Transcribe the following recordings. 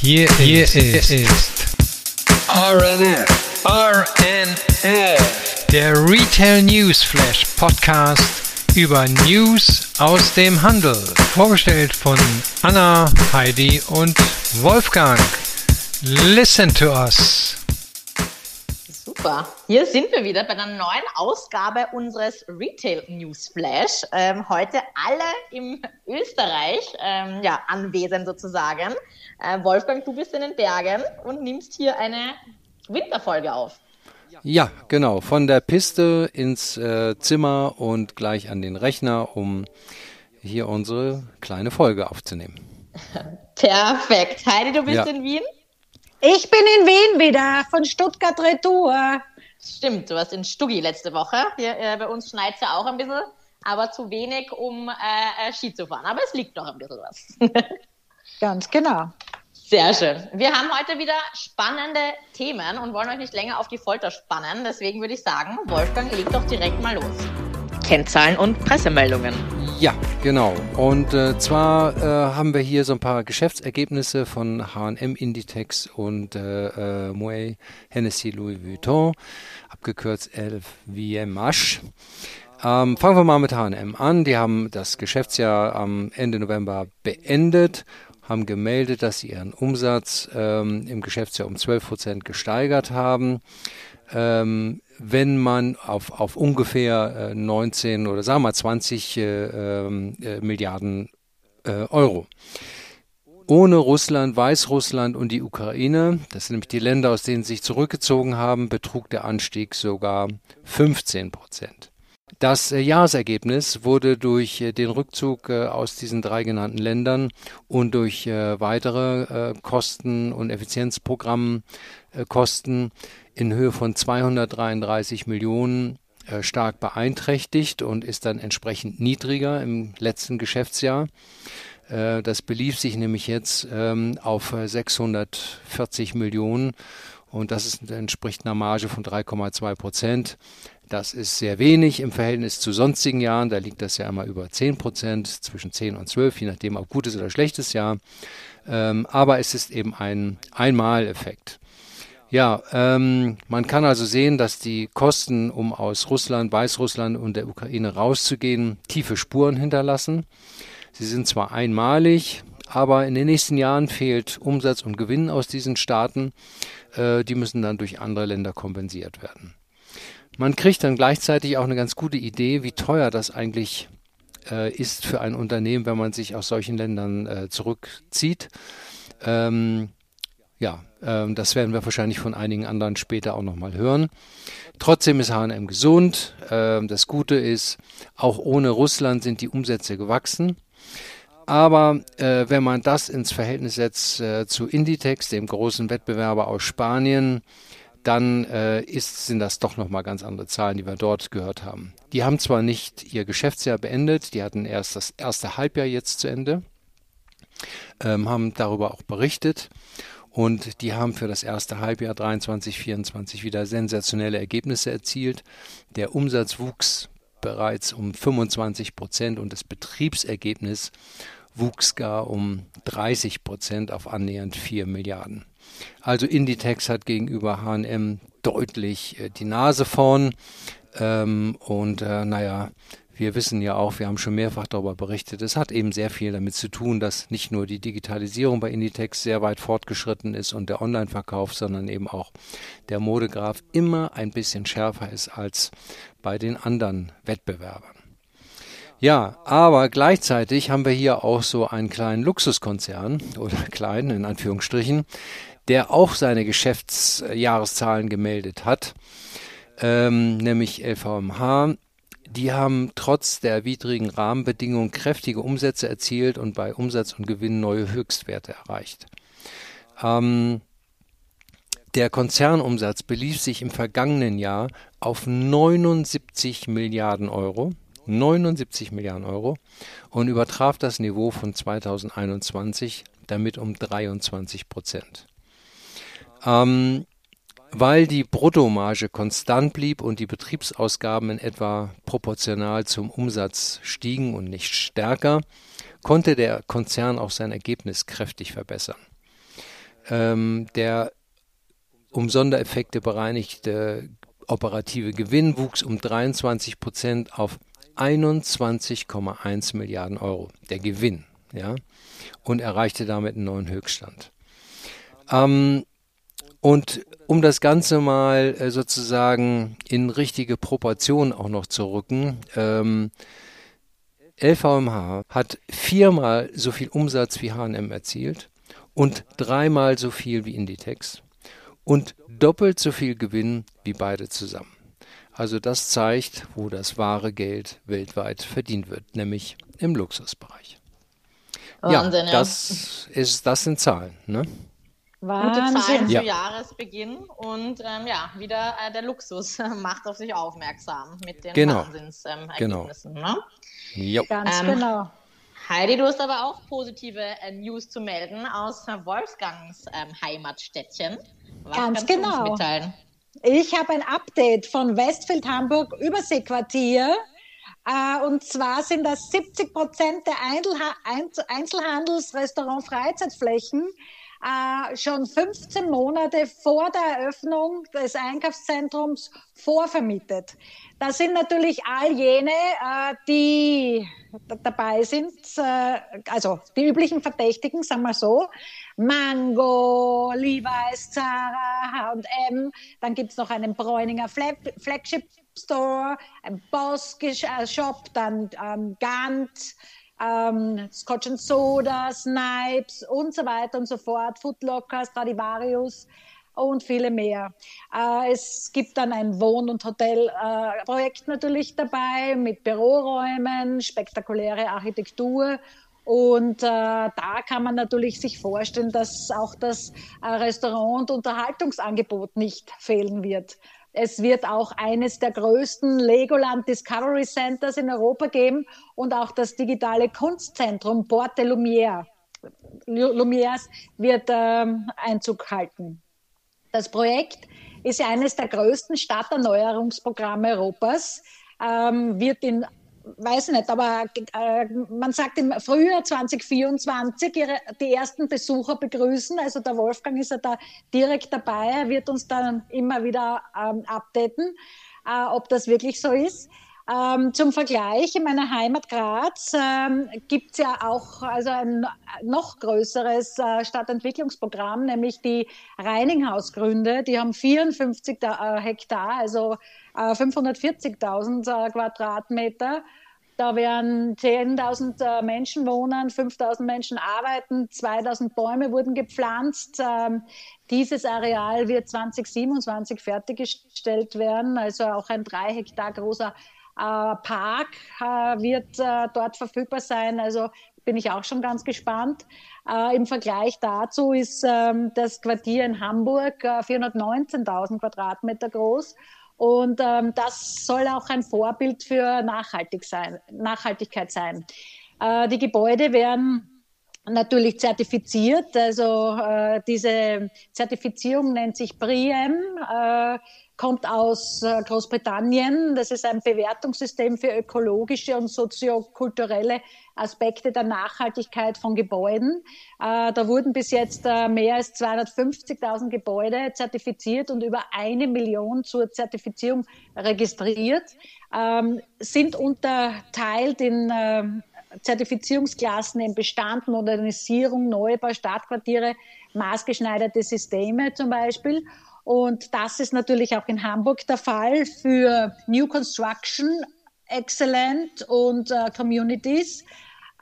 Hier, hier ist, ist RNF, RNF, der Retail News Flash Podcast über News aus dem Handel. Vorgestellt von Anna, Heidi und Wolfgang. Listen to us. Super. Hier sind wir wieder bei einer neuen Ausgabe unseres Retail News Flash. Ähm, heute alle im Österreich ähm, ja, anwesend sozusagen. Äh, Wolfgang, du bist in den Bergen und nimmst hier eine Winterfolge auf. Ja, genau. Von der Piste ins äh, Zimmer und gleich an den Rechner, um hier unsere kleine Folge aufzunehmen. Perfekt. Heidi, du bist ja. in Wien? Ich bin in Wien wieder, von Stuttgart Retour. Stimmt, du warst in Stuggi letzte Woche. Hier, äh, bei uns schneit es ja auch ein bisschen, aber zu wenig, um äh, äh Ski zu fahren. Aber es liegt noch ein bisschen was. Ganz genau. Sehr schön. Wir haben heute wieder spannende Themen und wollen euch nicht länger auf die Folter spannen. Deswegen würde ich sagen, Wolfgang, leg doch direkt mal los. Kennzahlen und Pressemeldungen. Ja, genau. Und äh, zwar äh, haben wir hier so ein paar Geschäftsergebnisse von H&M Inditex und äh, äh, Moet Hennessy Louis Vuitton, abgekürzt LVMH. Ähm, fangen wir mal mit H&M an. Die haben das Geschäftsjahr am Ende November beendet, haben gemeldet, dass sie ihren Umsatz ähm, im Geschäftsjahr um 12 Prozent gesteigert haben. Ähm, wenn man auf, auf ungefähr äh, 19 oder sagen wir mal 20 äh, ähm, äh, Milliarden äh, Euro. Ohne Russland, Weißrussland und die Ukraine, das sind nämlich die Länder, aus denen sie sich zurückgezogen haben, betrug der Anstieg sogar 15 Prozent. Das äh, Jahresergebnis wurde durch äh, den Rückzug aus diesen drei genannten Ländern und durch weitere Kosten- und Effizienzprogrammkosten in Höhe von 233 Millionen äh, stark beeinträchtigt und ist dann entsprechend niedriger im letzten Geschäftsjahr. Äh, das belief sich nämlich jetzt ähm, auf 640 Millionen und das entspricht einer Marge von 3,2 Prozent. Das ist sehr wenig im Verhältnis zu sonstigen Jahren. Da liegt das ja immer über 10 Prozent, zwischen 10 und 12, je nachdem, ob gutes oder schlechtes Jahr. Ähm, aber es ist eben ein Einmaleffekt. Ja, ähm, man kann also sehen, dass die Kosten, um aus Russland, Weißrussland und der Ukraine rauszugehen, tiefe Spuren hinterlassen. Sie sind zwar einmalig, aber in den nächsten Jahren fehlt Umsatz und Gewinn aus diesen Staaten. Äh, die müssen dann durch andere Länder kompensiert werden. Man kriegt dann gleichzeitig auch eine ganz gute Idee, wie teuer das eigentlich äh, ist für ein Unternehmen, wenn man sich aus solchen Ländern äh, zurückzieht. Ähm, ja, ähm, das werden wir wahrscheinlich von einigen anderen später auch nochmal hören. Trotzdem ist H&M gesund. Ähm, das Gute ist, auch ohne Russland sind die Umsätze gewachsen. Aber äh, wenn man das ins Verhältnis setzt äh, zu Inditex, dem großen Wettbewerber aus Spanien, dann äh, ist, sind das doch nochmal ganz andere Zahlen, die wir dort gehört haben. Die haben zwar nicht ihr Geschäftsjahr beendet, die hatten erst das erste Halbjahr jetzt zu Ende, ähm, haben darüber auch berichtet und die haben für das erste Halbjahr 23, 24 wieder sensationelle Ergebnisse erzielt. Der Umsatz wuchs bereits um 25 Prozent und das Betriebsergebnis wuchs gar um 30 Prozent auf annähernd 4 Milliarden. Also Inditex hat gegenüber H&M deutlich äh, die Nase vorn. Ähm, und äh, naja, wir wissen ja auch, wir haben schon mehrfach darüber berichtet, es hat eben sehr viel damit zu tun, dass nicht nur die Digitalisierung bei Inditex sehr weit fortgeschritten ist und der Online-Verkauf, sondern eben auch der Modegraf immer ein bisschen schärfer ist als bei den anderen Wettbewerbern. Ja, aber gleichzeitig haben wir hier auch so einen kleinen Luxuskonzern oder kleinen in Anführungsstrichen, der auch seine Geschäftsjahreszahlen gemeldet hat, ähm, nämlich LVMH die haben trotz der widrigen Rahmenbedingungen kräftige Umsätze erzielt und bei Umsatz und Gewinn neue Höchstwerte erreicht. Ähm, der Konzernumsatz belief sich im vergangenen Jahr auf 79 Milliarden Euro. 79 Milliarden Euro und übertraf das Niveau von 2021 damit um 23 Prozent. Ähm, weil die Bruttomarge konstant blieb und die Betriebsausgaben in etwa proportional zum Umsatz stiegen und nicht stärker, konnte der Konzern auch sein Ergebnis kräftig verbessern. Ähm, der um Sondereffekte bereinigte operative Gewinn wuchs um 23 Prozent auf 21,1 Milliarden Euro. Der Gewinn, ja, und erreichte damit einen neuen Höchststand. Ähm, und um das Ganze mal äh, sozusagen in richtige Proportionen auch noch zu rücken, ähm, LVMH hat viermal so viel Umsatz wie H&M erzielt und dreimal so viel wie Inditex und doppelt so viel Gewinn wie beide zusammen. Also das zeigt, wo das wahre Geld weltweit verdient wird, nämlich im Luxusbereich. Wahnsinn, ja, das ja. ist das sind Zahlen, ne? Wahnsinn. Gute Zahlen zu ja. Jahresbeginn und ähm, ja, wieder äh, der Luxus macht auf sich aufmerksam mit den genau. Wahnsinnsergebnissen. Genau. Ne? Ganz ähm, genau. Heidi, du hast aber auch positive äh, News zu melden aus Wolfgangs ähm, Heimatstädtchen. Was Ganz genau. Ich habe ein Update von Westfeld Hamburg Überseequartier. Äh, und zwar sind das 70 Prozent der Einzelhandels-, Restaurant-, Freizeitflächen äh, schon 15 Monate vor der Eröffnung des Einkaufszentrums vorvermietet. Das sind natürlich all jene, äh, die dabei sind, äh, also die üblichen Verdächtigen, sagen wir so, Mango, Levi's, Zara, H&M, dann gibt's noch einen Bräuninger Flagship Store, ein Boss Shop, dann ähm, Gant, ähm, Scotch and Soda, Snipes und so weiter und so fort, Footlocker, Stradivarius und viele mehr. Äh, es gibt dann ein Wohn- und Hotelprojekt äh, natürlich dabei mit Büroräumen, spektakuläre Architektur und äh, da kann man natürlich sich vorstellen, dass auch das äh, Restaurant- und Unterhaltungsangebot nicht fehlen wird. Es wird auch eines der größten Legoland Discovery Centers in Europa geben und auch das digitale Kunstzentrum Porte Lumière. Lumières wird ähm, Einzug halten. Das Projekt ist eines der größten Stadterneuerungsprogramme Europas, ähm, wird in weiß nicht, aber äh, man sagt im Frühjahr 2024 ihre, die ersten Besucher begrüßen. Also der Wolfgang ist ja da direkt dabei. Er wird uns dann immer wieder ähm, updaten, äh, ob das wirklich so ist. Ähm, zum Vergleich, in meiner Heimat Graz ähm, gibt es ja auch also ein noch größeres äh, Stadtentwicklungsprogramm, nämlich die Reininghausgründe. Die haben 54 äh, Hektar, also äh, 540.000 äh, Quadratmeter. Da werden 10.000 äh, Menschen wohnen, 5.000 Menschen arbeiten, 2.000 Bäume wurden gepflanzt. Ähm, dieses Areal wird 2027 fertiggestellt werden, also auch ein drei Hektar großer äh, Park äh, wird äh, dort verfügbar sein. Also bin ich auch schon ganz gespannt. Im Vergleich dazu ist ähm, das Quartier in Hamburg 419.000 Quadratmeter groß. Und ähm, das soll auch ein Vorbild für Nachhaltig sein, Nachhaltigkeit sein. Äh, die Gebäude werden natürlich zertifiziert. Also äh, diese Zertifizierung nennt sich BRIEM. Äh, kommt aus äh, Großbritannien. Das ist ein Bewertungssystem für ökologische und soziokulturelle Aspekte der Nachhaltigkeit von Gebäuden. Äh, da wurden bis jetzt äh, mehr als 250.000 Gebäude zertifiziert und über eine Million zur Zertifizierung registriert, ähm, sind unterteilt in Zertifizierungsklassen im Bestand, Modernisierung, Neubau, Stadtquartiere, maßgeschneiderte Systeme zum Beispiel. Und das ist natürlich auch in Hamburg der Fall für New Construction, Excellent und äh, Communities.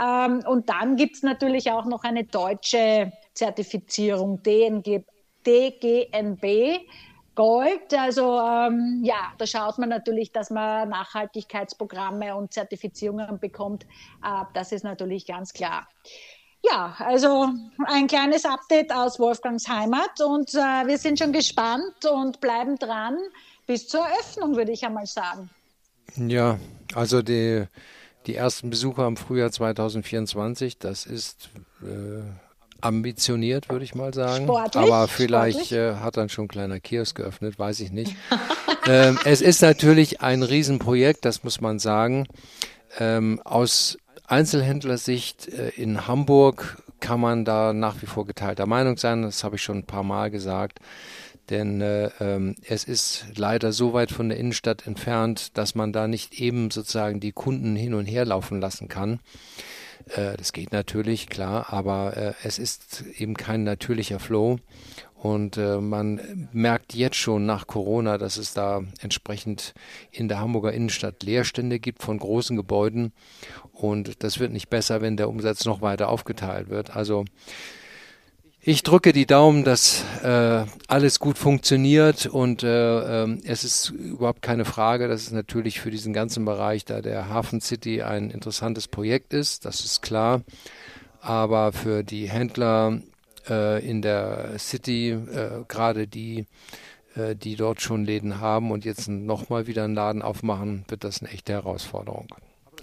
Ähm, und dann gibt es natürlich auch noch eine deutsche Zertifizierung, DNG, DGNB. Gold, also ähm, ja, da schaut man natürlich, dass man Nachhaltigkeitsprogramme und Zertifizierungen bekommt. Äh, das ist natürlich ganz klar. Ja, also ein kleines Update aus Wolfgangs Heimat und äh, wir sind schon gespannt und bleiben dran bis zur Eröffnung, würde ich einmal sagen. Ja, also die, die ersten Besucher im Frühjahr 2024, das ist äh, ambitioniert, würde ich mal sagen. Sportlich, Aber vielleicht äh, hat dann schon ein kleiner Kiosk geöffnet, weiß ich nicht. ähm, es ist natürlich ein Riesenprojekt, das muss man sagen. Ähm, aus Einzelhändlersicht äh, in Hamburg kann man da nach wie vor geteilter Meinung sein. Das habe ich schon ein paar Mal gesagt. Denn äh, ähm, es ist leider so weit von der Innenstadt entfernt, dass man da nicht eben sozusagen die Kunden hin und her laufen lassen kann. Äh, das geht natürlich, klar, aber äh, es ist eben kein natürlicher Flow. Und äh, man merkt jetzt schon nach Corona, dass es da entsprechend in der Hamburger Innenstadt Leerstände gibt von großen Gebäuden. Und das wird nicht besser, wenn der Umsatz noch weiter aufgeteilt wird. Also ich drücke die Daumen, dass äh, alles gut funktioniert und äh, äh, es ist überhaupt keine Frage, dass es natürlich für diesen ganzen Bereich da der Hafen City ein interessantes Projekt ist, das ist klar. Aber für die Händler äh, in der City, äh, gerade die, äh, die dort schon Läden haben und jetzt nochmal wieder einen Laden aufmachen, wird das eine echte Herausforderung.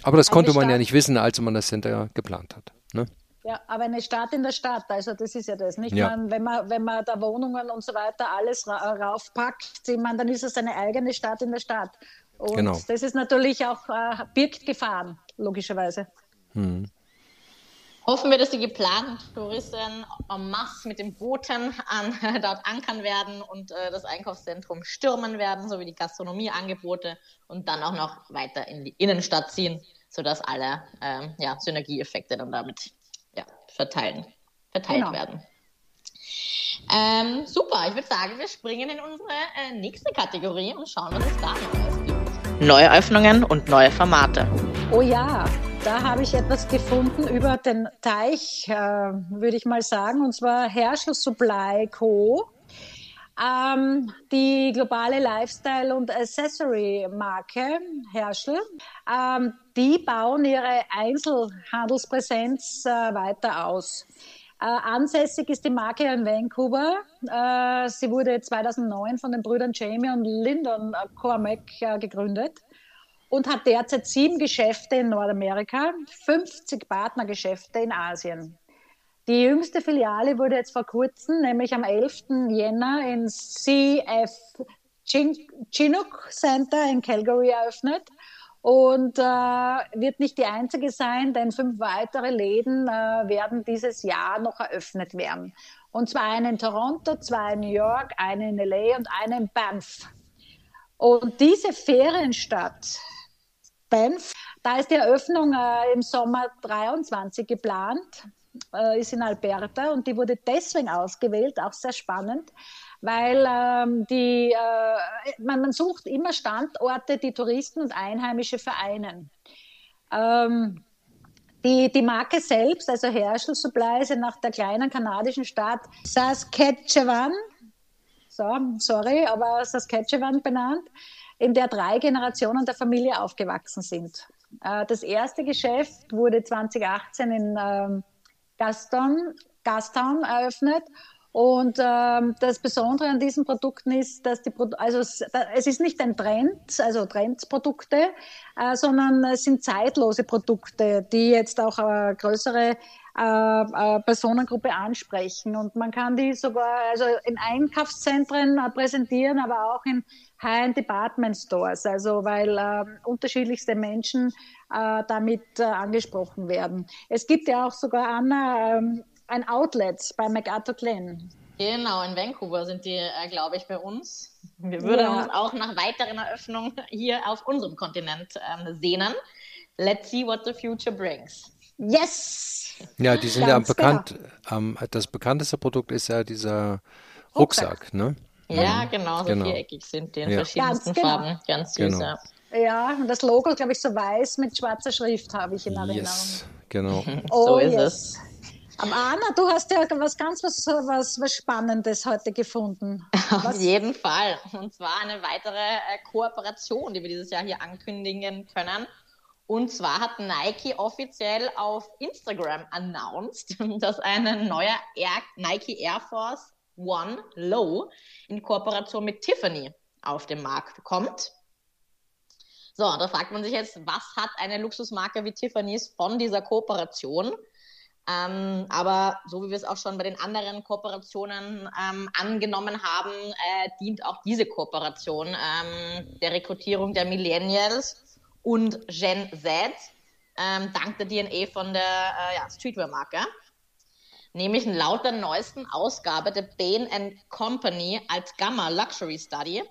Aber das konnte man ja nicht wissen, als man das Center geplant hat. Ne? Ja, aber eine Stadt in der Stadt, also das ist ja das, nicht? Ja. Man, wenn, man, wenn man da Wohnungen und so weiter alles ra raufpackt, ich meine, dann ist es eine eigene Stadt in der Stadt. Und genau. das ist natürlich auch, äh, birgt Gefahren, logischerweise. Hm. Hoffen wir, dass die geplanten Touristen en masse mit den Booten an, dort ankern werden und äh, das Einkaufszentrum stürmen werden, sowie die Gastronomieangebote und dann auch noch weiter in die Innenstadt ziehen, sodass alle äh, ja, Synergieeffekte dann damit verteilen, verteilt genau. werden. Ähm, super, ich würde sagen, wir springen in unsere äh, nächste Kategorie und schauen, was es da Neues gibt. Neue Öffnungen und neue Formate. Oh ja, da habe ich etwas gefunden über den Teich, äh, würde ich mal sagen, und zwar Herschel Supply Co. Ähm, die globale Lifestyle- und Accessory-Marke Herschel, ähm, die bauen ihre Einzelhandelspräsenz äh, weiter aus. Äh, ansässig ist die Marke in Vancouver. Äh, sie wurde 2009 von den Brüdern Jamie und Lyndon Cormack äh, gegründet und hat derzeit sieben Geschäfte in Nordamerika, 50 Partnergeschäfte in Asien. Die jüngste Filiale wurde jetzt vor kurzem, nämlich am 11. Jänner in CF Chinook Center in Calgary eröffnet und äh, wird nicht die einzige sein, denn fünf weitere Läden äh, werden dieses Jahr noch eröffnet werden. Und zwar eine in Toronto, zwei in New York, eine in LA und eine in Banff. Und diese Ferienstadt Banff, da ist die Eröffnung äh, im Sommer 23 geplant äh, ist in Alberta und die wurde deswegen ausgewählt, auch sehr spannend, weil ähm, die, äh, man, man, sucht immer Standorte, die Touristen und Einheimische vereinen. Ähm, die, die Marke selbst, also Herschel Supply, ist nach der kleinen kanadischen Stadt Saskatchewan, so, sorry, aber Saskatchewan benannt, in der drei Generationen der Familie aufgewachsen sind. Äh, das erste Geschäft wurde 2018 in ähm, Gaston, Gastown eröffnet. Und ähm, das Besondere an diesen Produkten ist, dass die Pro also es ist nicht ein Trend, also Trendprodukte, äh, sondern es sind zeitlose Produkte, die jetzt auch äh, größere äh, äh, Personengruppe ansprechen. Und man kann die sogar also in Einkaufszentren äh, präsentieren, aber auch in High-End Department Stores, also weil äh, unterschiedlichste Menschen äh, damit äh, angesprochen werden. Es gibt ja auch sogar Anna, ähm, ein Outlet bei MacArthur Glen. Genau, in Vancouver sind die, äh, glaube ich, bei uns. Wir würden ja. uns auch nach weiteren Eröffnungen hier auf unserem Kontinent ähm, sehnen. Let's see what the future brings. Yes! Ja, die sind Ganz ja bekannt. Ähm, das bekannteste Produkt ist ja dieser Rucksack, Rucksack. ne? Ja, genau, so genau. viereckig sind die in ja. verschiedensten genau. Farben. Ganz süß, genau. ja. Ja, und das Logo, glaube ich, so weiß mit schwarzer Schrift habe ich in Erinnerung. Yes, genau. oh, so ist yes. es. Aber Anna, du hast ja was ganz was, was, was Spannendes heute gefunden. Auf was? jeden Fall. Und zwar eine weitere äh, Kooperation, die wir dieses Jahr hier ankündigen können. Und zwar hat Nike offiziell auf Instagram announced, dass eine neue Air, Nike Air Force One Low in Kooperation mit Tiffany auf den Markt kommt. So, da fragt man sich jetzt, was hat eine Luxusmarke wie Tiffany's von dieser Kooperation? Ähm, aber so wie wir es auch schon bei den anderen Kooperationen ähm, angenommen haben, äh, dient auch diese Kooperation ähm, der Rekrutierung der Millennials und Gen Z ähm, dank der DNA von der äh, ja, Streetwear-Marke. Nämlich laut der neuesten Ausgabe der Bain Company als Gamma Luxury Study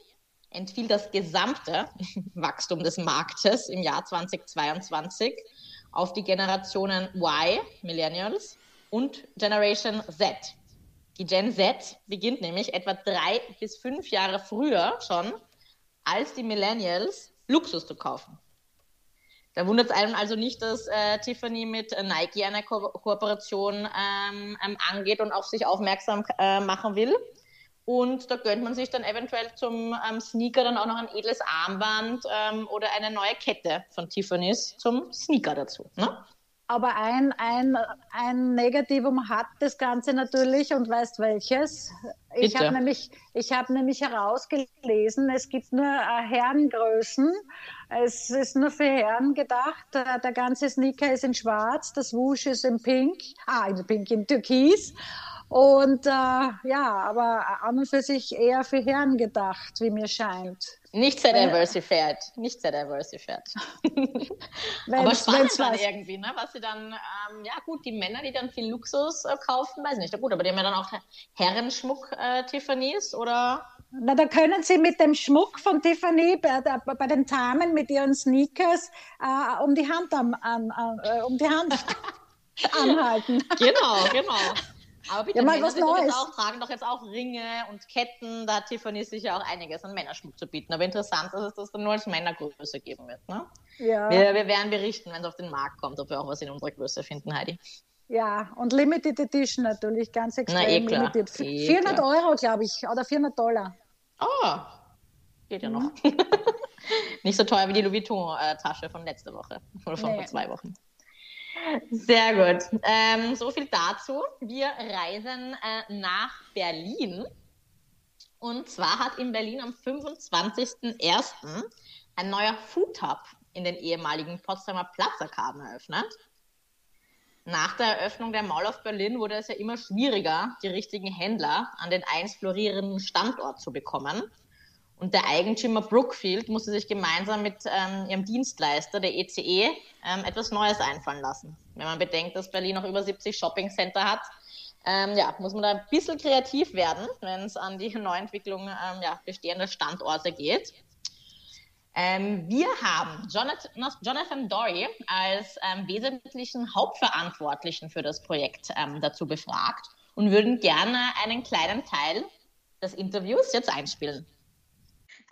entfiel das gesamte Wachstum des Marktes im Jahr 2022 auf die Generationen Y, Millennials, und Generation Z. Die Gen Z beginnt nämlich etwa drei bis fünf Jahre früher schon als die Millennials Luxus zu kaufen. Da wundert es einem also nicht, dass äh, Tiffany mit äh, Nike eine Ko Kooperation ähm, ähm, angeht und auf sich aufmerksam äh, machen will. Und da gönnt man sich dann eventuell zum ähm, Sneaker dann auch noch ein edles Armband ähm, oder eine neue Kette von Tiffany's zum Sneaker dazu. Ne? Aber ein, ein, ein Negativum hat das Ganze natürlich und weißt welches? Ich habe nämlich, hab nämlich herausgelesen, es gibt nur äh, Herrengrößen. Es ist nur für Herren gedacht. Der, der ganze Sneaker ist in schwarz, das Wusch ist in pink, ah, in pink, in türkis. Und äh, ja, aber an und für sich eher für Herren gedacht, wie mir scheint. Nicht sehr diversified, nicht sehr diversified. aber spannend dann irgendwie, ne? was sie dann, ähm, ja gut, die Männer, die dann viel Luxus äh, kaufen, weiß nicht, ja, gut, aber die haben ja dann auch Herrenschmuck, äh, Tiffany's, oder? Na, da können Sie mit dem Schmuck von Tiffany bei, bei den Damen mit ihren Sneakers äh, um die Hand am, an, an, äh, um die Hand anhalten. Genau, genau. Aber bitte, ja, mal was Neues. Auch, tragen doch jetzt auch Ringe und Ketten. Da hat Tiffany sicher auch einiges an Männerschmuck zu bieten. Aber interessant ist, dass es das dann nur als Männergröße geben wird. Ne? Ja. Wir, wir werden berichten, wenn es auf den Markt kommt, ob wir auch was in unserer Größe finden, Heidi. Ja, und Limited Edition natürlich, ganz extrem Na, eh klar. limited. Eh 400 klar. Euro, glaube ich, oder 400 Dollar. Oh, geht ja noch. Mhm. Nicht so teuer wie die Louis Vuitton-Tasche von letzter Woche oder von nee. vor zwei Wochen. Sehr gut. Ähm, so viel dazu. Wir reisen äh, nach Berlin. Und zwar hat in Berlin am 25.01. ein neuer Food Hub in den ehemaligen Potsdamer Platzarkaden eröffnet. Nach der Eröffnung der Mall of Berlin wurde es ja immer schwieriger, die richtigen Händler an den einst florierenden Standort zu bekommen. Und der Eigentümer Brookfield musste sich gemeinsam mit ähm, ihrem Dienstleister, der ECE, e, ähm, etwas Neues einfallen lassen. Wenn man bedenkt, dass Berlin noch über 70 Shoppingcenter hat, ähm, ja, muss man da ein bisschen kreativ werden, wenn es an die Neuentwicklung ähm, ja, bestehender Standorte geht. Ähm, wir haben Jonathan, Jonathan Dory als ähm, wesentlichen Hauptverantwortlichen für das Projekt dazu befragt und würden gerne einen kleinen Teil des Interviews jetzt einspielen.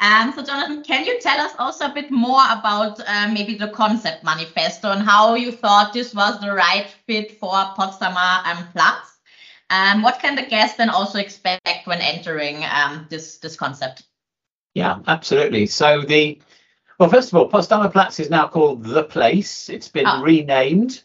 Um, so, Jonathan, can you tell us also a bit more about uh, maybe the concept manifesto and how you thought this was the right fit for Potsdamer um, Platz? Um, what can the guest then also expect when entering um, this this concept? Yeah, absolutely. So the well, first of all, Potsdamer Platz is now called the place. It's been oh. renamed.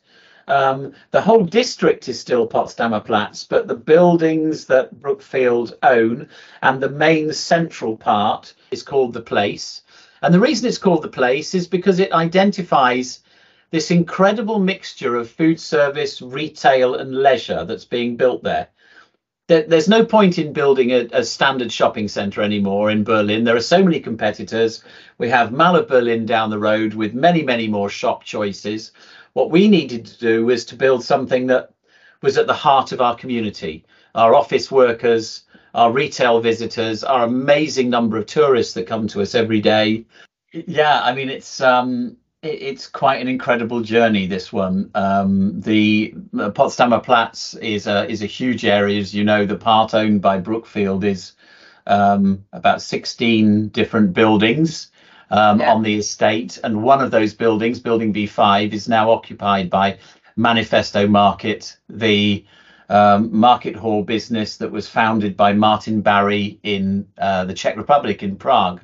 Um, the whole district is still Potsdamer Platz, but the buildings that Brookfield own and the main central part is called the place. And the reason it's called the place is because it identifies this incredible mixture of food service, retail, and leisure that's being built there. there's no point in building a, a standard shopping centre anymore in Berlin. There are so many competitors. We have Mall of Berlin down the road with many, many more shop choices. What we needed to do was to build something that was at the heart of our community, our office workers, our retail visitors, our amazing number of tourists that come to us every day. Yeah, I mean it's um, it's quite an incredible journey. This one, um, the uh, Potsdamer Platz is a is a huge area, as you know. The part owned by Brookfield is um, about 16 different buildings um, yeah. on the estate. And one of those buildings, Building B5, is now occupied by Manifesto Market, the um, market hall business that was founded by Martin Barry in uh, the Czech Republic in Prague.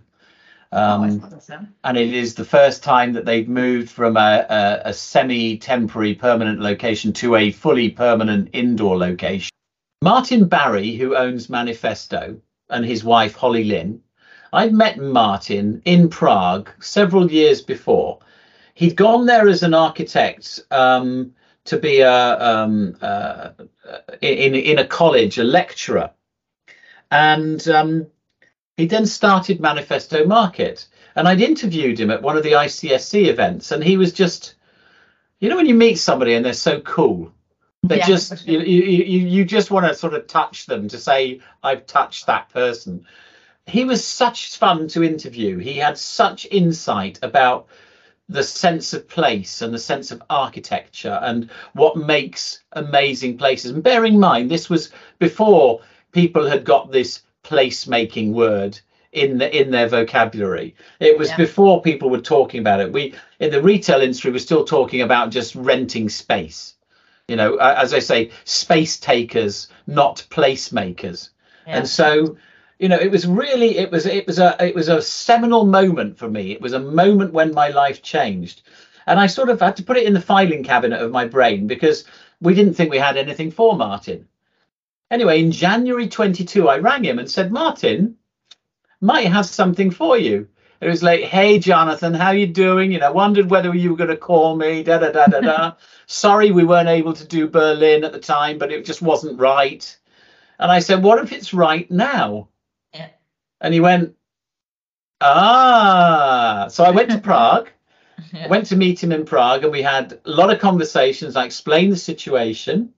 Um, oh, and it is the first time that they've moved from a, a, a semi temporary permanent location to a fully permanent indoor location. Martin Barry, who owns Manifesto, and his wife Holly Lynn, I'd met Martin in Prague several years before. He'd gone there as an architect um, to be a um, uh, in in a college, a lecturer, and um, he then started Manifesto Market. And I'd interviewed him at one of the ICSC events, and he was just, you know, when you meet somebody and they're so cool, They yeah, just you, you you just want to sort of touch them to say I've touched that person. He was such fun to interview. He had such insight about the sense of place and the sense of architecture and what makes amazing places. And bear in mind, this was before people had got this placemaking word in the, in their vocabulary. It was yeah. before people were talking about it. We in the retail industry were still talking about just renting space. You know, as I say, space takers, not placemakers. Yeah. And so you know it was really it was it was a it was a seminal moment for me. It was a moment when my life changed. And i sort of had to put it in the filing cabinet of my brain because we didn't think we had anything for martin. Anyway in january 22 i rang him and said martin might have something for you. It was like hey jonathan how you doing? You know wondered whether you were going to call me da da da da da. Sorry we weren't able to do berlin at the time but it just wasn't right. And i said what if it's right now and he went, ah. So I went to Prague. Yeah. Went to meet him in Prague, and we had a lot of conversations. I explained the situation,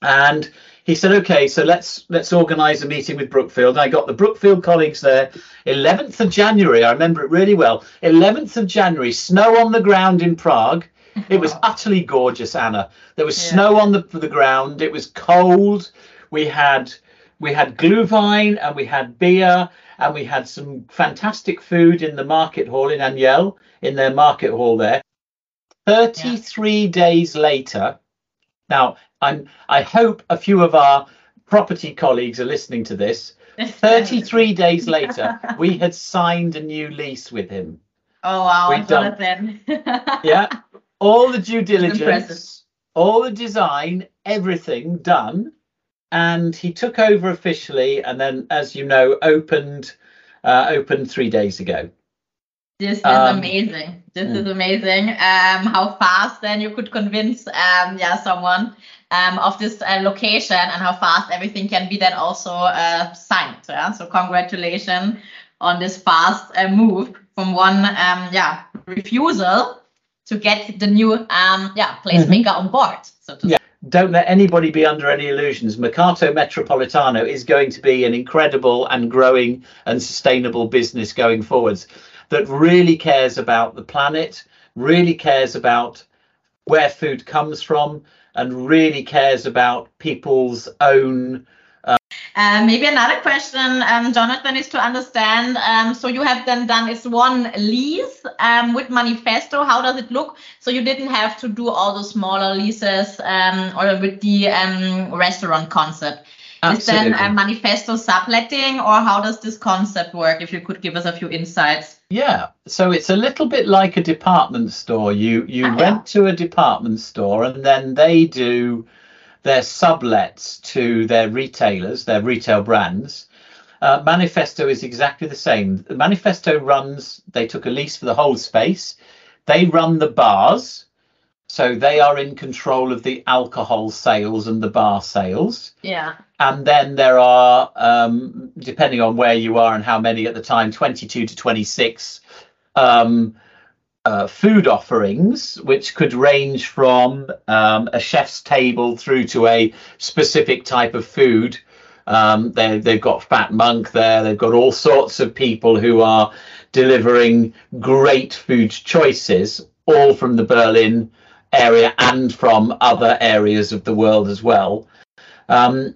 and he said, "Okay, so let's let's organise a meeting with Brookfield." And I got the Brookfield colleagues there. 11th of January, I remember it really well. 11th of January, snow on the ground in Prague. It was utterly gorgeous, Anna. There was yeah. snow on the the ground. It was cold. We had we had glühwein and we had beer and we had some fantastic food in the market hall in Aniel, in their market hall there. 33 yeah. days later, now I'm I hope a few of our property colleagues are listening to this. 33 days later, we had signed a new lease with him. Oh wow, We've done, yeah, all the due diligence, all the design, everything done and he took over officially, and then, as you know, opened uh, opened three days ago. This is um, amazing. This mm. is amazing. Um, how fast then you could convince um, yeah someone um, of this uh, location and how fast everything can be then also uh, signed. Yeah? So congratulations on this fast uh, move from one um, yeah refusal to get the new um, yeah placemaker mm-hmm. on board. So yeah don't let anybody be under any illusions. Mercato Metropolitano is going to be an incredible and growing and sustainable business going forwards that really cares about the planet, really cares about where food comes from, and really cares about people's own uh, maybe another question, um, Jonathan, is to understand. Um, so you have then done is one lease um, with Manifesto. How does it look? So you didn't have to do all the smaller leases um, or with the um, restaurant concept. Absolutely. Is then a Manifesto subletting, or how does this concept work? If you could give us a few insights. Yeah, so it's a little bit like a department store. You you ah, rent to a department store, and then they do their sublets to their retailers, their retail brands. Uh, Manifesto is exactly the same. Manifesto runs, they took a lease for the whole space. They run the bars. So they are in control of the alcohol sales and the bar sales. Yeah. And then there are, um, depending on where you are and how many at the time, 22 to 26 um, uh, food offerings, which could range from um, a chef's table through to a specific type of food. Um, they, they've got Fat Monk there. They've got all sorts of people who are delivering great food choices, all from the Berlin area and from other areas of the world as well. Um,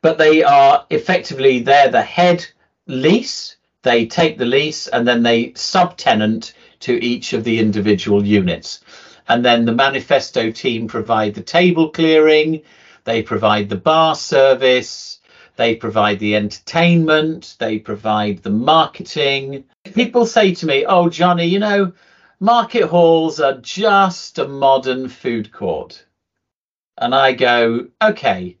but they are effectively they're the head lease. They take the lease and then they subtenant to each of the individual units. And then the manifesto team provide the table clearing, they provide the bar service, they provide the entertainment, they provide the marketing. People say to me, Oh, Johnny, you know, market halls are just a modern food court. And I go, Okay,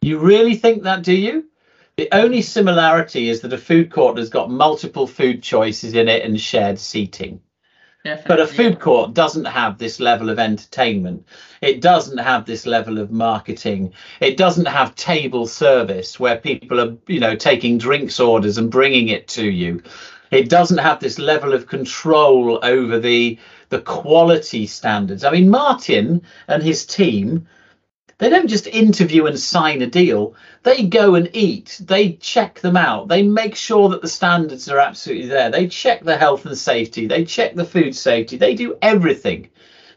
you really think that, do you? The only similarity is that a food court has got multiple food choices in it and shared seating. Definitely. But a food court doesn't have this level of entertainment. It doesn't have this level of marketing. It doesn't have table service where people are, you know, taking drinks orders and bringing it to you. It doesn't have this level of control over the the quality standards. I mean, Martin and his team, They don't just interview and sign a deal. They go and eat. They check them out. They make sure that the standards are absolutely there. They check the health and safety. They check the food safety. They do everything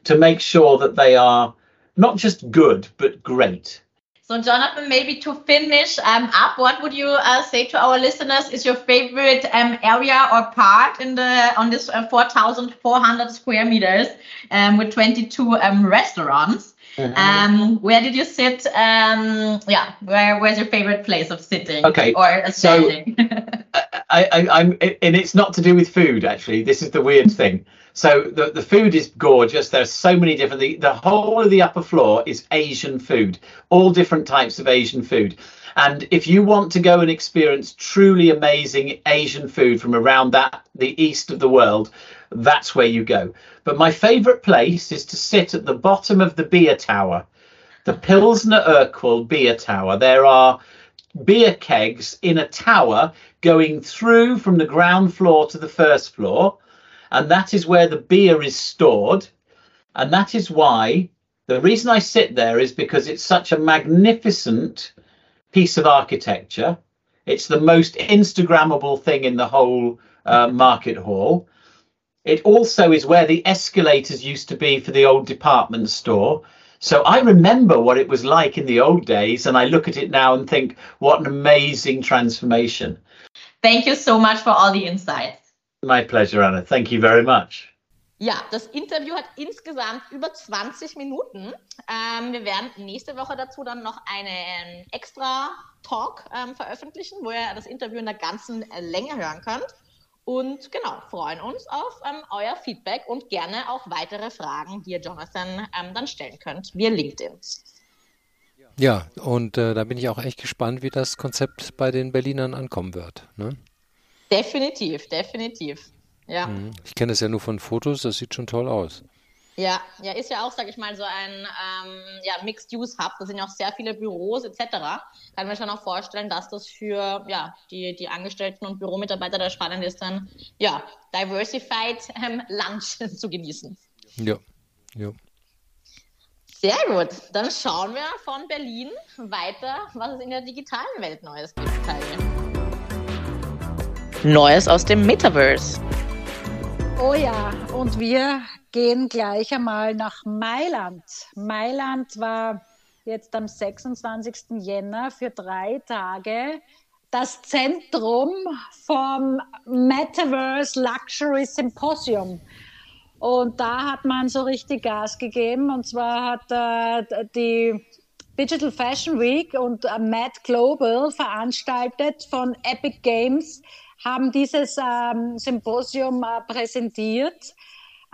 to make sure that they are not just good, but great. So, Jonathan, maybe to finish um, up, what would you uh, say to our listeners is your favorite um, area or part in the on this uh, 4,400 square meters um, with 22 um, restaurants? Mm -hmm. where did you sit? Um, yeah, where where's your favorite place of sitting? Okay, or standing? So, I, I, I'm, and it's not to do with food actually. This is the weird thing. So the, the food is gorgeous. There's so many different. The, the whole of the upper floor is Asian food, all different types of Asian food. And if you want to go and experience truly amazing Asian food from around that the east of the world, that's where you go. But my favourite place is to sit at the bottom of the beer tower, the Pilsner Urquell beer tower. There are beer kegs in a tower going through from the ground floor to the first floor and that is where the beer is stored. And that is why the reason I sit there is because it's such a magnificent piece of architecture. It's the most Instagrammable thing in the whole uh, market hall. It also is where the escalators used to be for the old department store. So I remember what it was like in the old days, and I look at it now and think, what an amazing transformation. Thank you so much for all the insights. My pleasure, Anna. Thank you very much. Ja, das Interview hat insgesamt über 20 Minuten. Ähm, wir werden nächste Woche dazu dann noch einen extra Talk ähm, veröffentlichen, wo ihr das Interview in der ganzen Länge hören könnt. Und genau, freuen uns auf ähm, euer Feedback und gerne auch weitere Fragen, die ihr Jonathan ähm, dann stellen könnt via LinkedIn. Ja, und äh, da bin ich auch echt gespannt, wie das Konzept bei den Berlinern ankommen wird. Ne? Definitiv, definitiv. Ja. Mhm. Ich kenne es ja nur von Fotos, das sieht schon toll aus. Ja, ja, ist ja auch, sag ich mal, so ein ähm, ja, Mixed-Use-Hub. Da sind ja auch sehr viele Büros etc. Kann man schon auch vorstellen, dass das für ja, die, die Angestellten und Büromitarbeiter da spannend ist, dann ja, diversified ähm, Lunch zu genießen. Ja, ja. Sehr gut. Dann schauen wir von Berlin weiter, was es in der digitalen Welt Neues gibt, Teile. Neues aus dem Metaverse. Oh ja, und wir gehen gleich einmal nach Mailand. Mailand war jetzt am 26. Jänner für drei Tage das Zentrum vom Metaverse Luxury Symposium. Und da hat man so richtig Gas gegeben. Und zwar hat äh, die Digital Fashion Week und äh, Mad Global veranstaltet von Epic Games haben dieses ähm, Symposium äh, präsentiert.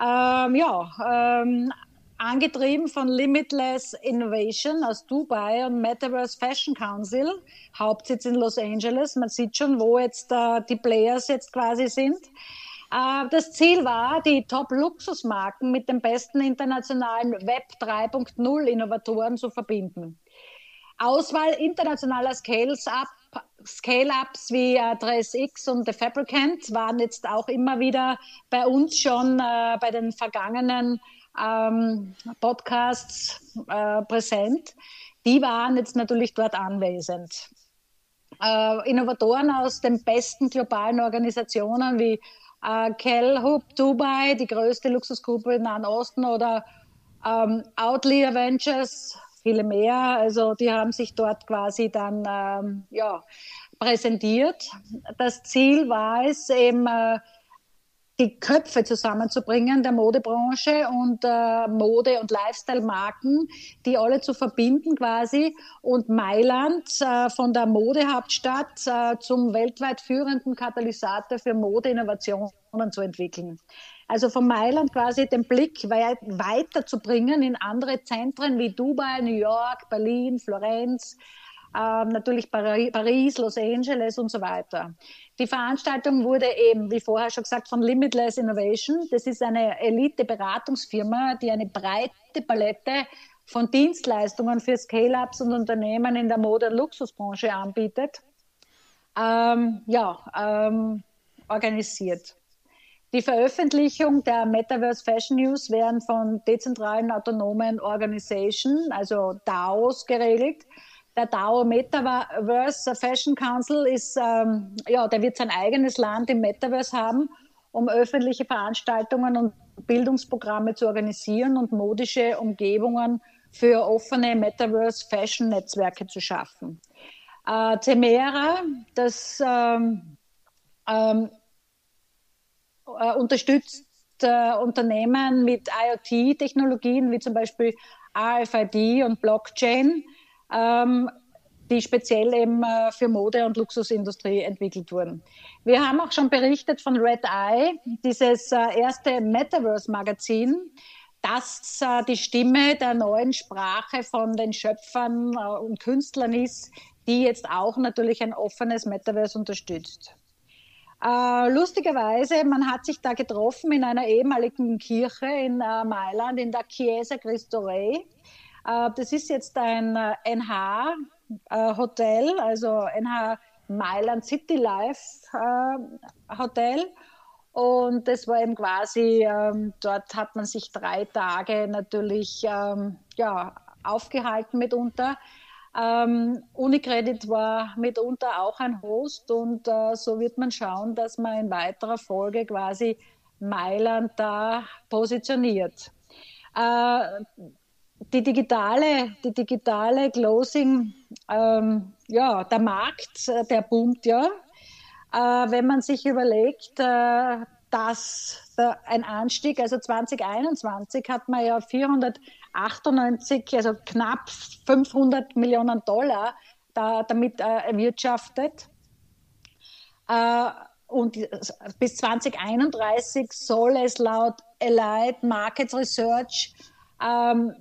Ähm, ja, ähm, angetrieben von Limitless Innovation aus Dubai und Metaverse Fashion Council, Hauptsitz in Los Angeles. Man sieht schon, wo jetzt äh, die Players jetzt quasi sind. Äh, das Ziel war, die Top-Luxusmarken mit den besten internationalen Web 3.0 Innovatoren zu verbinden. Auswahl internationaler Scales-Up Scale-Ups wie äh, 3SX und The Fabricant waren jetzt auch immer wieder bei uns schon äh, bei den vergangenen ähm, Podcasts äh, präsent. Die waren jetzt natürlich dort anwesend. Äh, Innovatoren aus den besten globalen Organisationen wie äh, Kellhub Dubai, die größte Luxusgruppe im Nahen Osten, oder ähm, Outlier Ventures, viele mehr. Also die haben sich dort quasi dann ähm, ja, präsentiert. Das Ziel war es eben, äh, die Köpfe zusammenzubringen der Modebranche und äh, Mode- und Lifestyle-Marken, die alle zu verbinden quasi und Mailand äh, von der Modehauptstadt äh, zum weltweit führenden Katalysator für Modeinnovationen zu entwickeln. Also von Mailand quasi den Blick weit, weiterzubringen in andere Zentren wie Dubai, New York, Berlin, Florenz, ähm, natürlich Paris, Los Angeles und so weiter. Die Veranstaltung wurde eben, wie vorher schon gesagt, von Limitless Innovation. Das ist eine Elite-Beratungsfirma, die eine breite Palette von Dienstleistungen für Scale-Ups und Unternehmen in der Mode- und Luxusbranche anbietet. Ähm, ja, ähm, organisiert. Die Veröffentlichung der Metaverse Fashion News werden von dezentralen autonomen Organisationen, also DAOs, geregelt. Der DAO Metaverse Fashion Council ist, ähm, ja, der wird sein eigenes Land im Metaverse haben, um öffentliche Veranstaltungen und Bildungsprogramme zu organisieren und modische Umgebungen für offene Metaverse Fashion Netzwerke zu schaffen. Äh, Temera, das ähm, ähm, äh, unterstützt äh, Unternehmen mit IoT-Technologien wie zum Beispiel RFID und Blockchain, ähm, die speziell eben äh, für Mode- und Luxusindustrie entwickelt wurden. Wir haben auch schon berichtet von Red Eye, dieses äh, erste Metaverse-Magazin, das äh, die Stimme der neuen Sprache von den Schöpfern äh, und Künstlern ist, die jetzt auch natürlich ein offenes Metaverse unterstützt. Äh, lustigerweise, man hat sich da getroffen in einer ehemaligen Kirche in äh, Mailand, in der Chiesa Cristo Rey. Äh, das ist jetzt ein NH-Hotel, äh, also NH Mailand City Life äh, Hotel. Und das war eben quasi, ähm, dort hat man sich drei Tage natürlich ähm, ja, aufgehalten mitunter. Ähm, Unicredit war mitunter auch ein Host und äh, so wird man schauen, dass man in weiterer Folge quasi Mailand da positioniert. Äh, die digitale, die digitale Closing, ähm, ja, der Markt, äh, der boomt ja. Äh, wenn man sich überlegt, äh, dass ein Anstieg, also 2021 hat man ja 498, also knapp 500 Millionen Dollar da, damit äh, erwirtschaftet. Äh, und bis 2031 soll es laut Allied Market Research ähm,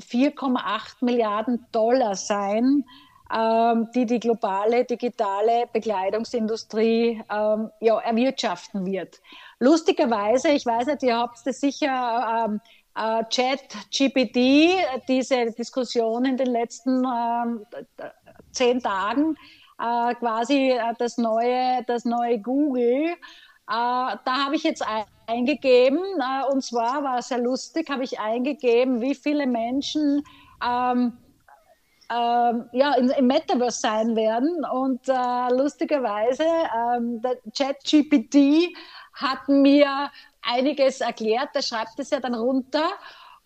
4,8 Milliarden Dollar sein, die die globale digitale Bekleidungsindustrie ähm, ja, erwirtschaften wird. Lustigerweise, ich weiß nicht, ihr habt es sicher ähm, äh, Chat GPT, diese Diskussion in den letzten ähm, zehn Tagen, äh, quasi äh, das neue, das neue Google. Äh, da habe ich jetzt eingegeben, äh, und zwar war es sehr lustig, habe ich eingegeben, wie viele Menschen ähm, ähm, ja, in, im Metaverse sein werden. Und äh, lustigerweise, ähm, der ChatGPT hat mir einiges erklärt, der schreibt es ja dann runter.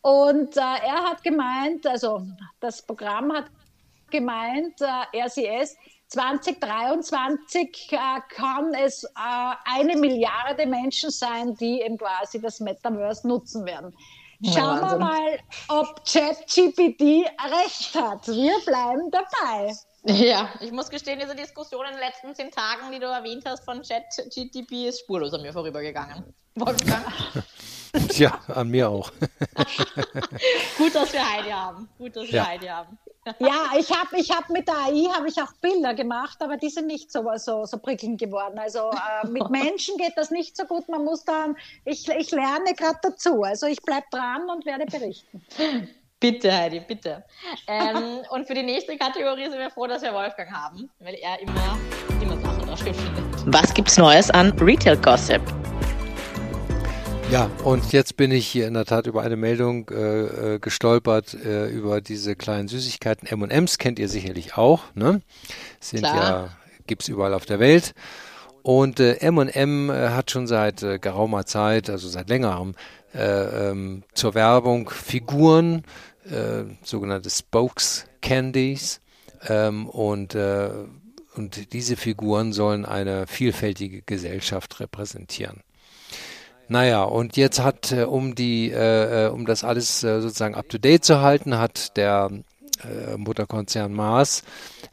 Und äh, er hat gemeint, also das Programm hat gemeint, äh, RCS, 2023 äh, kann es äh, eine Milliarde Menschen sein, die eben quasi das Metaverse nutzen werden. Schauen ja, wir mal, ob ChatGPT recht hat. Wir bleiben dabei. Ja, ich muss gestehen, diese Diskussion in den letzten zehn Tagen, die du erwähnt hast von ChatGTP, ist spurlos an mir vorübergegangen. Wolfgang. Ja, an mir auch. Gut, dass wir Heidi haben. Gut, dass wir ja. Heidi haben. Ja, ich habe ich hab mit der AI habe ich auch Bilder gemacht, aber die sind nicht so, so, so prickelnd geworden. Also äh, mit Menschen geht das nicht so gut. Man muss dann, ich, ich lerne gerade dazu. Also ich bleibe dran und werde berichten. Bitte, Heidi, bitte. Ähm, und für die nächste Kategorie sind wir froh, dass wir Wolfgang haben, weil er immer, immer Sachen da schön findet. Was gibt's Neues an Retail Gossip? Ja, und jetzt bin ich hier in der Tat über eine Meldung äh, äh gestolpert äh, über diese kleinen Süßigkeiten. M&M's kennt ihr sicherlich auch, ne? Sind Klar. ja gibt's überall auf der Welt. Und äh, M&M hat schon seit äh, geraumer Zeit, also seit längerem, äh, ähm, zur Werbung Figuren, äh, sogenannte Spokes Candies. Ähm, und, äh, und diese Figuren sollen eine vielfältige Gesellschaft repräsentieren. Naja, und jetzt hat, äh, um die, äh, äh, um das alles äh, sozusagen up to date zu halten, hat der äh, Mutterkonzern Mars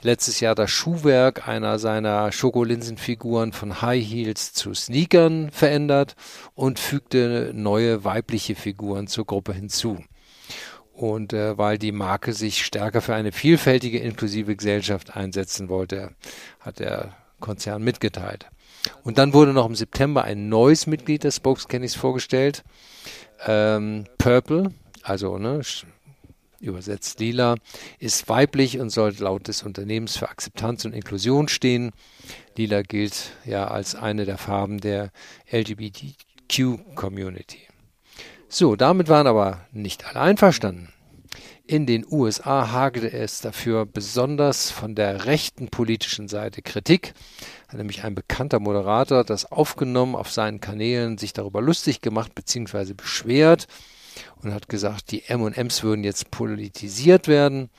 letztes Jahr das Schuhwerk einer seiner Schokolinsenfiguren von High Heels zu Sneakern verändert und fügte neue weibliche Figuren zur Gruppe hinzu. Und äh, weil die Marke sich stärker für eine vielfältige, inklusive Gesellschaft einsetzen wollte, hat der Konzern mitgeteilt. Und dann wurde noch im September ein neues Mitglied des Spokes Cannys vorgestellt. Ähm, Purple, also ne, übersetzt lila, ist weiblich und soll laut des Unternehmens für Akzeptanz und Inklusion stehen. Lila gilt ja als eine der Farben der LGBTQ Q-Community. So, damit waren aber nicht alle einverstanden. In den USA hagelte es dafür besonders von der rechten politischen Seite Kritik. Hat nämlich ein bekannter Moderator das aufgenommen auf seinen Kanälen, sich darüber lustig gemacht bzw. beschwert und hat gesagt, die M&Ms würden jetzt politisiert werden.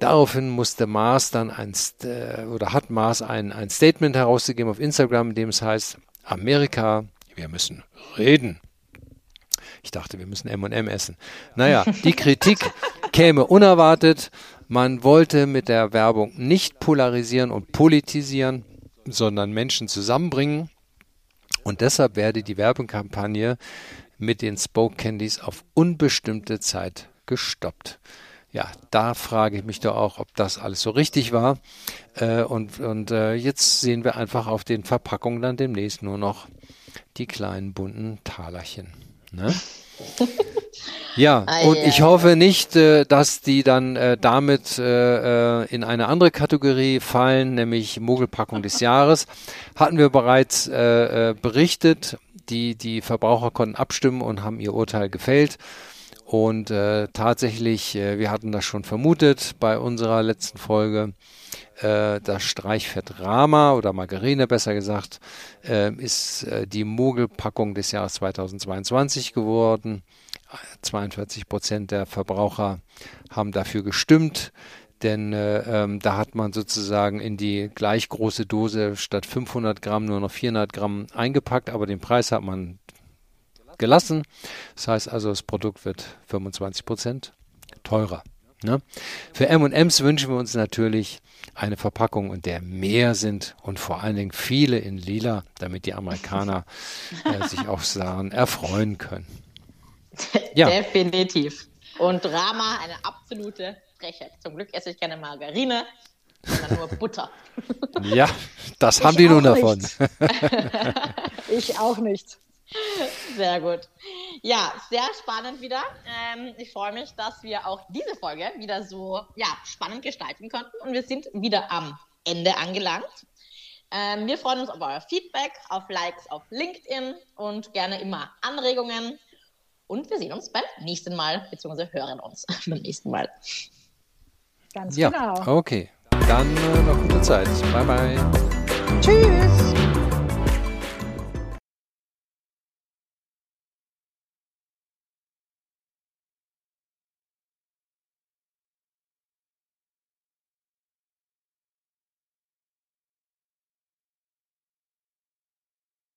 Daraufhin musste Mars dann ein äh, oder hat Mars ein, ein Statement herausgegeben auf Instagram, in dem es heißt, Amerika, wir müssen reden. Ich dachte, wir müssen M&M essen. Naja, die Kritik käme unerwartet. Man wollte mit der Werbung nicht polarisieren und politisieren, sondern Menschen zusammenbringen. Und deshalb werde die Werbekampagne mit den Spoke Candies auf unbestimmte Zeit gestoppt. Ja, da frage ich mich doch auch, ob das alles so richtig war. Äh, und und äh, jetzt sehen wir einfach auf den Verpackungen dann demnächst nur noch die kleinen bunten Talerchen. Ne? Ja, und ich hoffe nicht, äh, dass die dann äh, damit äh, in eine andere Kategorie fallen, nämlich Mogelpackung des Jahres. Hatten wir bereits berichtet. Die, die Verbraucher konnten abstimmen und haben ihr Urteil gefällt. Und tatsächlich, wir hatten das schon vermutet bei unserer letzten Folge, das Streichfett Rama oder Margarine besser gesagt, äh, ist äh, die Mogelpackung des Jahres 2022 geworden. 42 Prozent der Verbraucher haben dafür gestimmt, denn äh, ähm, da hat man sozusagen in die gleich große Dose statt 500 Gramm nur noch 400 Gramm eingepackt, aber den Preis hat man gelassen. Das heißt also, das Produkt wird 25 Prozent teurer. Ne? Für M&M's wünschen wir uns natürlich eine Verpackung, in der mehr sind und vor allen Dingen viele in lila, damit die Amerikaner äh, sich auch Sachen erfreuen können. Ja. Definitiv. Und Drama, eine absolute Frechheit. Zum Glück esse ich keine Margarine, sondern nur Butter. Ja, das haben ich die nun davon. ich auch nicht. Sehr gut. Ja, sehr spannend wieder. Ähm, ich freue mich, dass wir auch diese Folge wieder so ja, spannend gestalten konnten. Und wir sind wieder am Ende angelangt. Ähm, wir freuen uns auf euer Feedback, auf Likes auf LinkedIn und gerne immer Anregungen. Und wir sehen uns beim nächsten Mal, beziehungsweise hören uns beim nächsten Mal. Ganz ja, genau. Okay. Dann äh, noch gute Zeit. Bye, bye. Tschüss.